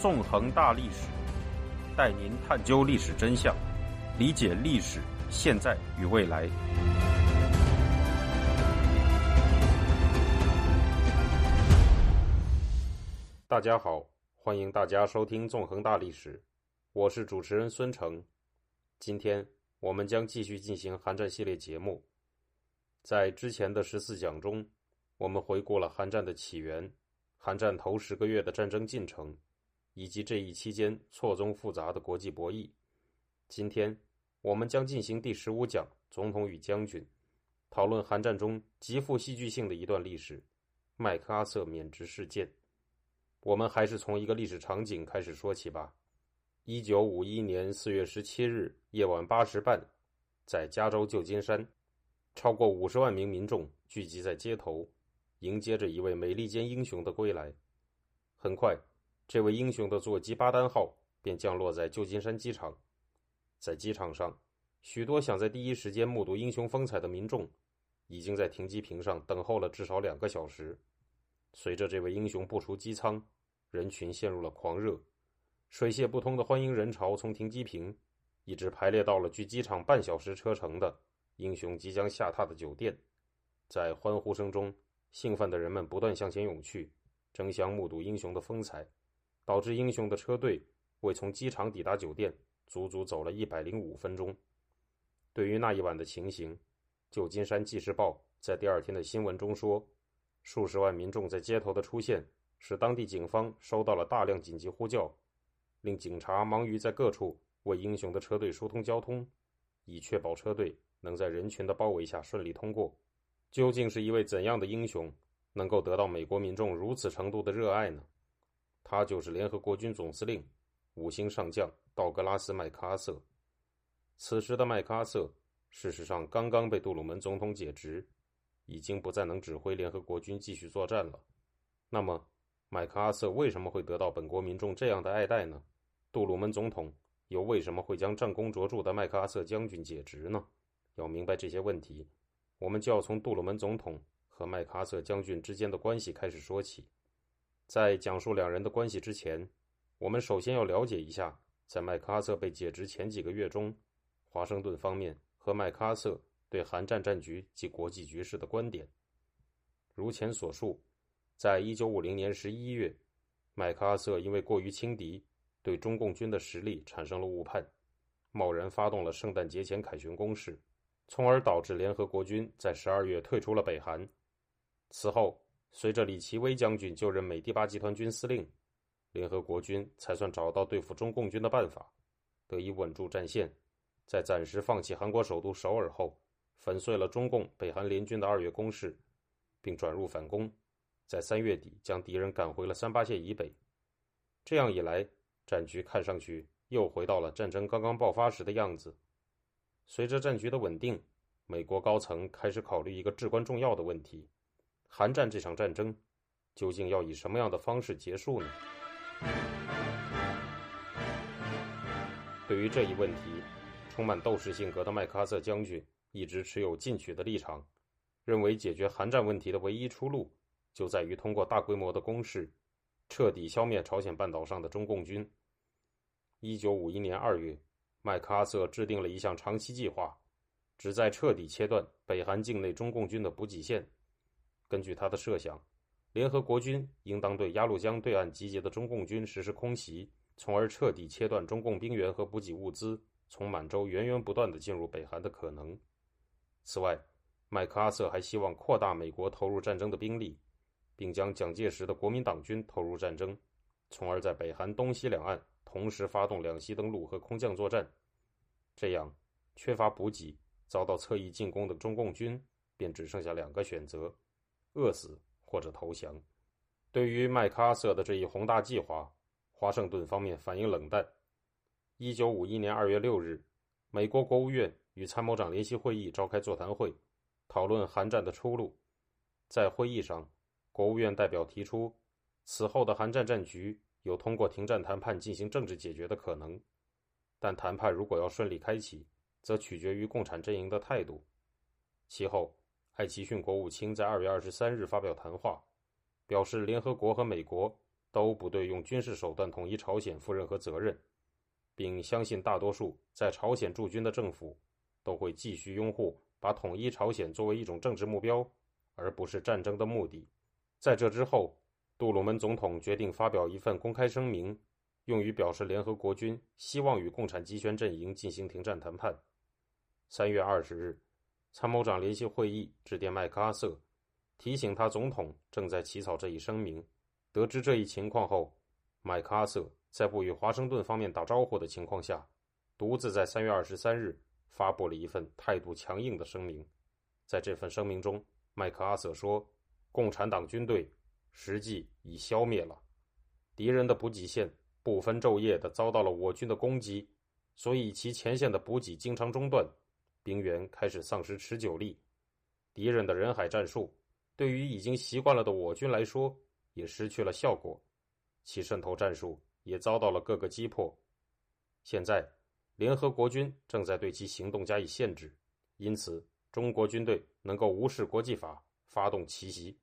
纵横大历史，带您探究历史真相，理解历史现在与未来。大家好，欢迎大家收听《纵横大历史》，我是主持人孙成。今天我们将继续进行寒战系列节目。在之前的十四讲中，我们回顾了寒战的起源。韩战头十个月的战争进程，以及这一期间错综复杂的国际博弈。今天，我们将进行第十五讲“总统与将军”，讨论韩战中极富戏剧性的一段历史——麦克阿瑟免职事件。我们还是从一个历史场景开始说起吧。一九五一年四月十七日夜晚八时半，在加州旧金山，超过五十万名民众聚集在街头。迎接着一位美利坚英雄的归来。很快，这位英雄的座机巴丹号便降落在旧金山机场。在机场上，许多想在第一时间目睹英雄风采的民众，已经在停机坪上等候了至少两个小时。随着这位英雄步出机舱，人群陷入了狂热，水泄不通的欢迎人潮从停机坪一直排列到了距机场半小时车程的英雄即将下榻的酒店。在欢呼声中，兴奋的人们不断向前涌去，争相目睹英雄的风采，导致英雄的车队为从机场抵达酒店足足走了一百零五分钟。对于那一晚的情形，《旧金山纪事报》在第二天的新闻中说，数十万民众在街头的出现使当地警方收到了大量紧急呼叫，令警察忙于在各处为英雄的车队疏通交通，以确保车队能在人群的包围下顺利通过。究竟是一位怎样的英雄，能够得到美国民众如此程度的热爱呢？他就是联合国军总司令、五星上将道格拉斯·麦克阿瑟。此时的麦克阿瑟，事实上刚刚被杜鲁门总统解职，已经不再能指挥联合国军继续作战了。那么，麦克阿瑟为什么会得到本国民众这样的爱戴呢？杜鲁门总统又为什么会将战功卓著的麦克阿瑟将军解职呢？要明白这些问题。我们就要从杜鲁门总统和麦克阿瑟将军之间的关系开始说起。在讲述两人的关系之前，我们首先要了解一下，在麦克阿瑟被解职前几个月中，华盛顿方面和麦克阿瑟对韩战战局及国际局势的观点。如前所述，在一九五零年十一月，麦克阿瑟因为过于轻敌，对中共军的实力产生了误判，贸然发动了圣诞节前凯旋攻势。从而导致联合国军在十二月退出了北韩。此后，随着李奇微将军就任美第八集团军司令，联合国军才算找到对付中共军的办法，得以稳住战线。在暂时放弃韩国首都首尔后，粉碎了中共北韩联军的二月攻势，并转入反攻，在三月底将敌人赶回了三八线以北。这样一来，战局看上去又回到了战争刚刚爆发时的样子。随着战局的稳定，美国高层开始考虑一个至关重要的问题：韩战这场战争究竟要以什么样的方式结束呢？对于这一问题，充满斗士性格的麦克阿瑟将军一直持有进取的立场，认为解决韩战问题的唯一出路就在于通过大规模的攻势，彻底消灭朝鲜半岛上的中共军。一九五一年二月。麦克阿瑟制定了一项长期计划，旨在彻底切断北韩境内中共军的补给线。根据他的设想，联合国军应当对鸭绿江对岸集结的中共军实施空袭，从而彻底切断中共兵员和补给物资从满洲源源不断的进入北韩的可能。此外，麦克阿瑟还希望扩大美国投入战争的兵力，并将蒋介石的国民党军投入战争，从而在北韩东西两岸。同时发动两栖登陆和空降作战，这样缺乏补给、遭到侧翼进攻的中共军便只剩下两个选择：饿死或者投降。对于麦克阿瑟的这一宏大计划，华盛顿方面反应冷淡。一九五一年二月六日，美国国务院与参谋长联席会议召开座谈会，讨论韩战的出路。在会议上，国务院代表提出，此后的韩战战局。有通过停战谈判进行政治解决的可能，但谈判如果要顺利开启，则取决于共产阵营的态度。其后，艾奇逊国务卿在二月二十三日发表谈话，表示联合国和美国都不对用军事手段统一朝鲜负任何责任，并相信大多数在朝鲜驻军的政府都会继续拥护把统一朝鲜作为一种政治目标，而不是战争的目的。在这之后，杜鲁门总统决定发表一份公开声明，用于表示联合国军希望与共产集权阵营进行停战谈判。三月二十日，参谋长联席会议致电麦克阿瑟，提醒他总统正在起草这一声明。得知这一情况后，麦克阿瑟在不与华盛顿方面打招呼的情况下，独自在三月二十三日发布了一份态度强硬的声明。在这份声明中，麦克阿瑟说：“共产党军队实际已消灭了，敌人的补给线不分昼夜地遭到了我军的攻击，所以其前线的补给经常中断，兵员开始丧失持久力。敌人的人海战术对于已经习惯了的我军来说。”也失去了效果，其渗透战术也遭到了各个击破。现在，联合国军正在对其行动加以限制，因此中国军队能够无视国际法发动奇袭。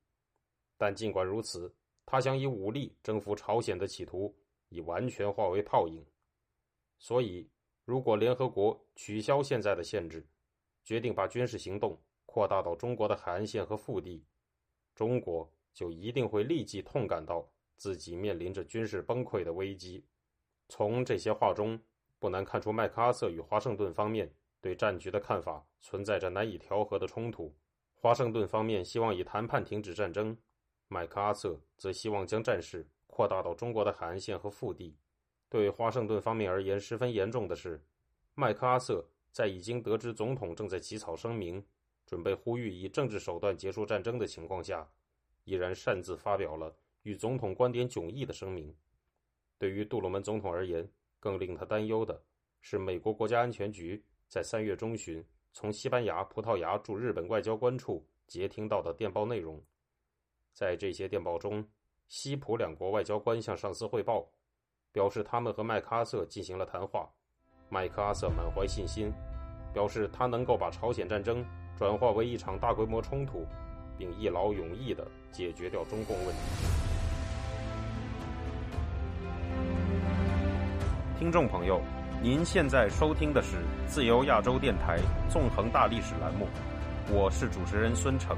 但尽管如此，他想以武力征服朝鲜的企图已完全化为泡影。所以，如果联合国取消现在的限制，决定把军事行动扩大到中国的海岸线和腹地，中国。就一定会立即痛感到自己面临着军事崩溃的危机。从这些话中，不难看出麦克阿瑟与华盛顿方面对战局的看法存在着难以调和的冲突。华盛顿方面希望以谈判停止战争，麦克阿瑟则希望将战事扩大到中国的海岸线和腹地。对华盛顿方面而言，十分严重的是，麦克阿瑟在已经得知总统正在起草声明，准备呼吁以政治手段结束战争的情况下。依然擅自发表了与总统观点迥异的声明。对于杜鲁门总统而言，更令他担忧的是，美国国家安全局在三月中旬从西班牙、葡萄牙驻日本外交官处截听到的电报内容。在这些电报中，西普两国外交官向上司汇报，表示他们和麦克阿瑟进行了谈话。麦克阿瑟满怀信心，表示他能够把朝鲜战争转化为一场大规模冲突。并一劳永逸地解决掉中共问题。听众朋友，您现在收听的是自由亚洲电台纵横大历史栏目，我是主持人孙成。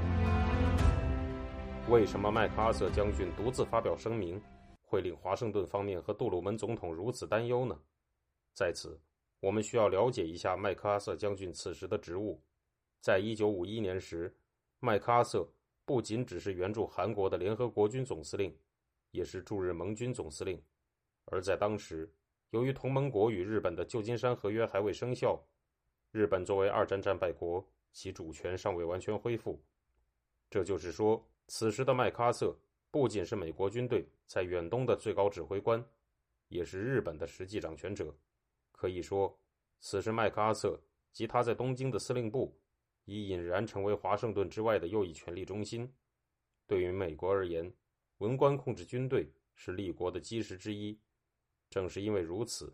为什么麦克阿瑟将军独自发表声明，会令华盛顿方面和杜鲁门总统如此担忧呢？在此，我们需要了解一下麦克阿瑟将军此时的职务。在一九五一年时。麦克阿瑟不仅只是援助韩国的联合国军总司令，也是驻日盟军总司令。而在当时，由于同盟国与日本的旧金山合约还未生效，日本作为二战战败国，其主权尚未完全恢复。这就是说，此时的麦克阿瑟不仅是美国军队在远东的最高指挥官，也是日本的实际掌权者。可以说，此时麦克阿瑟及他在东京的司令部。已引燃成为华盛顿之外的右翼权力中心。对于美国而言，文官控制军队是立国的基石之一。正是因为如此，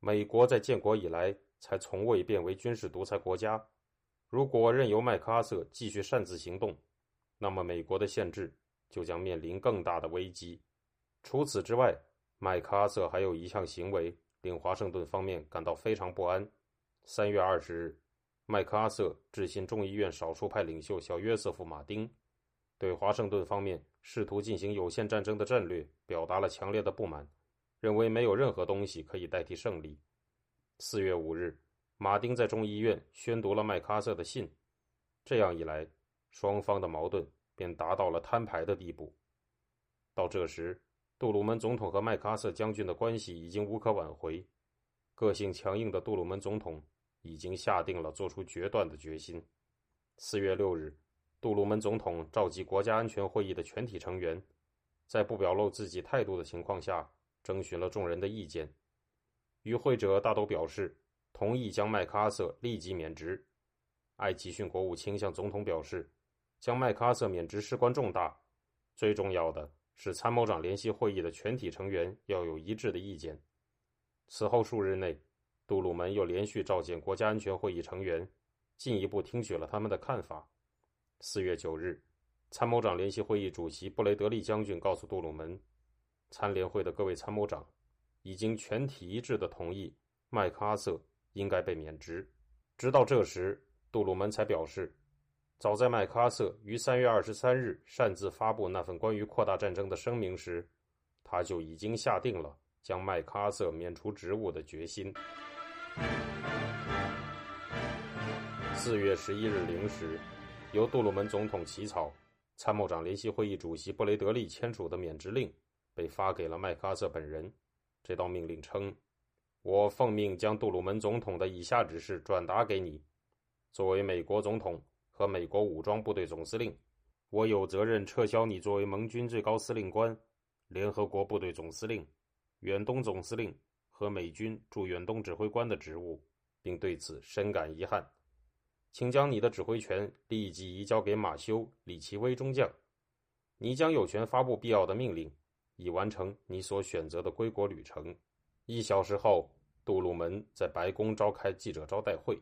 美国在建国以来才从未变为军事独裁国家。如果任由麦克阿瑟继续擅自行动，那么美国的宪制就将面临更大的危机。除此之外，麦克阿瑟还有一项行为令华盛顿方面感到非常不安。三月二十日。麦克阿瑟致信众议院少数派领袖小约瑟夫·马丁，对华盛顿方面试图进行有限战争的战略表达了强烈的不满，认为没有任何东西可以代替胜利。四月五日，马丁在众议院宣读了麦克阿瑟的信，这样一来，双方的矛盾便达到了摊牌的地步。到这时，杜鲁门总统和麦克阿瑟将军的关系已经无可挽回，个性强硬的杜鲁门总统。已经下定了做出决断的决心。四月六日，杜鲁门总统召集国家安全会议的全体成员，在不表露自己态度的情况下，征询了众人的意见。与会者大都表示同意将麦克阿瑟立即免职。艾奇逊国务卿向总统表示，将麦克阿瑟免职事关重大，最重要的使参谋长联席会议的全体成员要有一致的意见。此后数日内。杜鲁门又连续召见国家安全会议成员，进一步听取了他们的看法。四月九日，参谋长联席会议主席布雷德利将军告诉杜鲁门，参联会的各位参谋长已经全体一致的同意麦克阿瑟应该被免职。直到这时，杜鲁门才表示，早在麦克阿瑟于三月二十三日擅自发布那份关于扩大战争的声明时，他就已经下定了将麦克阿瑟免除职务的决心。四月十一日零时，由杜鲁门总统起草、参谋长联席会议主席布雷德利签署的免职令被发给了麦克阿瑟本人。这道命令称：“我奉命将杜鲁门总统的以下指示转达给你。作为美国总统和美国武装部队总司令，我有责任撤销你作为盟军最高司令官、联合国部队总司令、远东总司令和美军驻远东指挥官的职务，并对此深感遗憾。”请将你的指挥权立即移交给马修·李奇微中将，你将有权发布必要的命令，以完成你所选择的归国旅程。一小时后，杜鲁门在白宫召开记者招待会，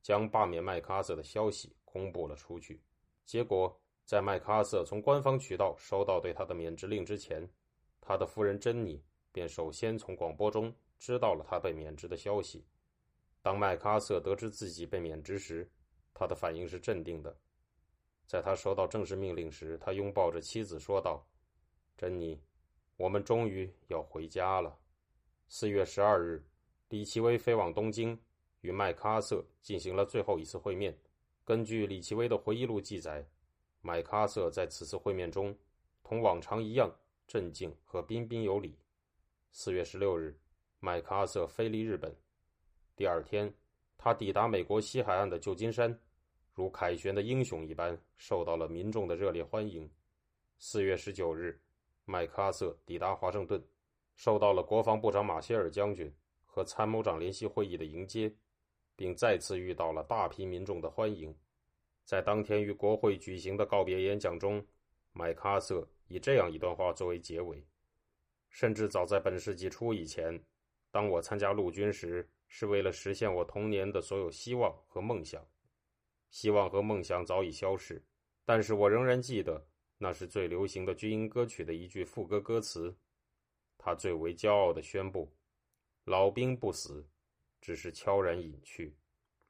将罢免麦克阿瑟的消息公布了出去。结果，在麦克阿瑟从官方渠道收到对他的免职令之前，他的夫人珍妮便首先从广播中知道了他被免职的消息。当麦克阿瑟得知自己被免职时，他的反应是镇定的。在他收到正式命令时，他拥抱着妻子说道：“珍妮，我们终于要回家了。”四月十二日，李奇微飞往东京，与麦克阿瑟进行了最后一次会面。根据李奇微的回忆录记载，麦克阿瑟在此次会面中同往常一样镇静和彬彬有礼。四月十六日，麦克阿瑟飞离日本。第二天，他抵达美国西海岸的旧金山，如凯旋的英雄一般，受到了民众的热烈欢迎。四月十九日，麦克阿瑟抵达华盛顿，受到了国防部长马歇尔将军和参谋长联席会议的迎接，并再次遇到了大批民众的欢迎。在当天与国会举行的告别演讲中，麦克阿瑟以这样一段话作为结尾：“甚至早在本世纪初以前，当我参加陆军时。”是为了实现我童年的所有希望和梦想，希望和梦想早已消逝，但是我仍然记得那是最流行的军营歌曲的一句副歌歌词。他最为骄傲的宣布：“老兵不死，只是悄然隐去。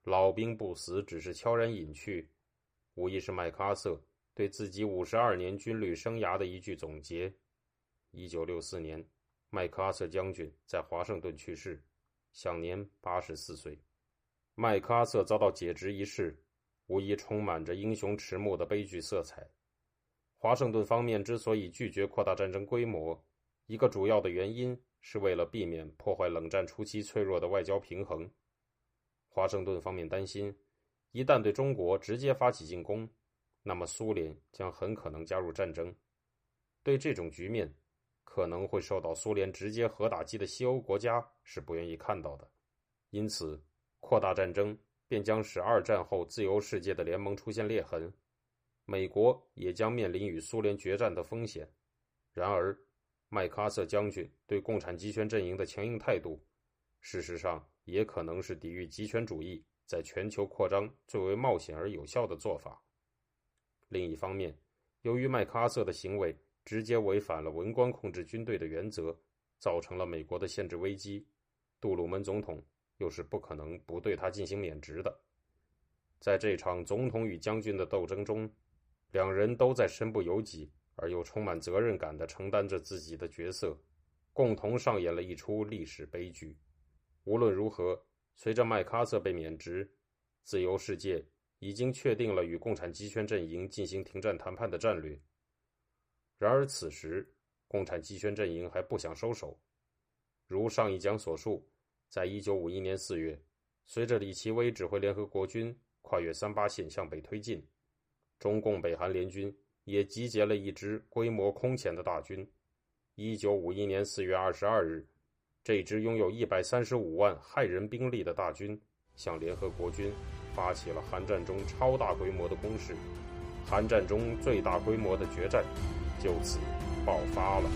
老兵不死，只是悄然隐去。”无疑是麦克阿瑟对自己五十二年军旅生涯的一句总结。一九六四年，麦克阿瑟将军在华盛顿去世。享年八十四岁，麦克阿瑟遭到解职一事，无疑充满着英雄迟暮的悲剧色彩。华盛顿方面之所以拒绝扩大战争规模，一个主要的原因是为了避免破坏冷战初期脆弱的外交平衡。华盛顿方面担心，一旦对中国直接发起进攻，那么苏联将很可能加入战争。对这种局面。可能会受到苏联直接核打击的西欧国家是不愿意看到的，因此扩大战争便将使二战后自由世界的联盟出现裂痕，美国也将面临与苏联决战的风险。然而，麦克阿瑟将军对共产集权阵营的强硬态度，事实上也可能是抵御极权主义在全球扩张最为冒险而有效的做法。另一方面，由于麦克阿瑟的行为，直接违反了文官控制军队的原则，造成了美国的限制危机。杜鲁门总统又是不可能不对他进行免职的。在这场总统与将军的斗争中，两人都在身不由己而又充满责任感地承担着自己的角色，共同上演了一出历史悲剧。无论如何，随着麦克阿瑟被免职，自由世界已经确定了与共产集权阵营进行停战谈判的战略。然而，此时共产集权阵营还不想收手。如上一讲所述，在一九五一年四月，随着李奇微指挥联合国军跨越三八线向北推进，中共北韩联军也集结了一支规模空前的大军。一九五一年四月二十二日，这支拥有一百三十五万害人兵力的大军向联合国军发起了韩战中超大规模的攻势，韩战中最大规模的决战。就此爆发了。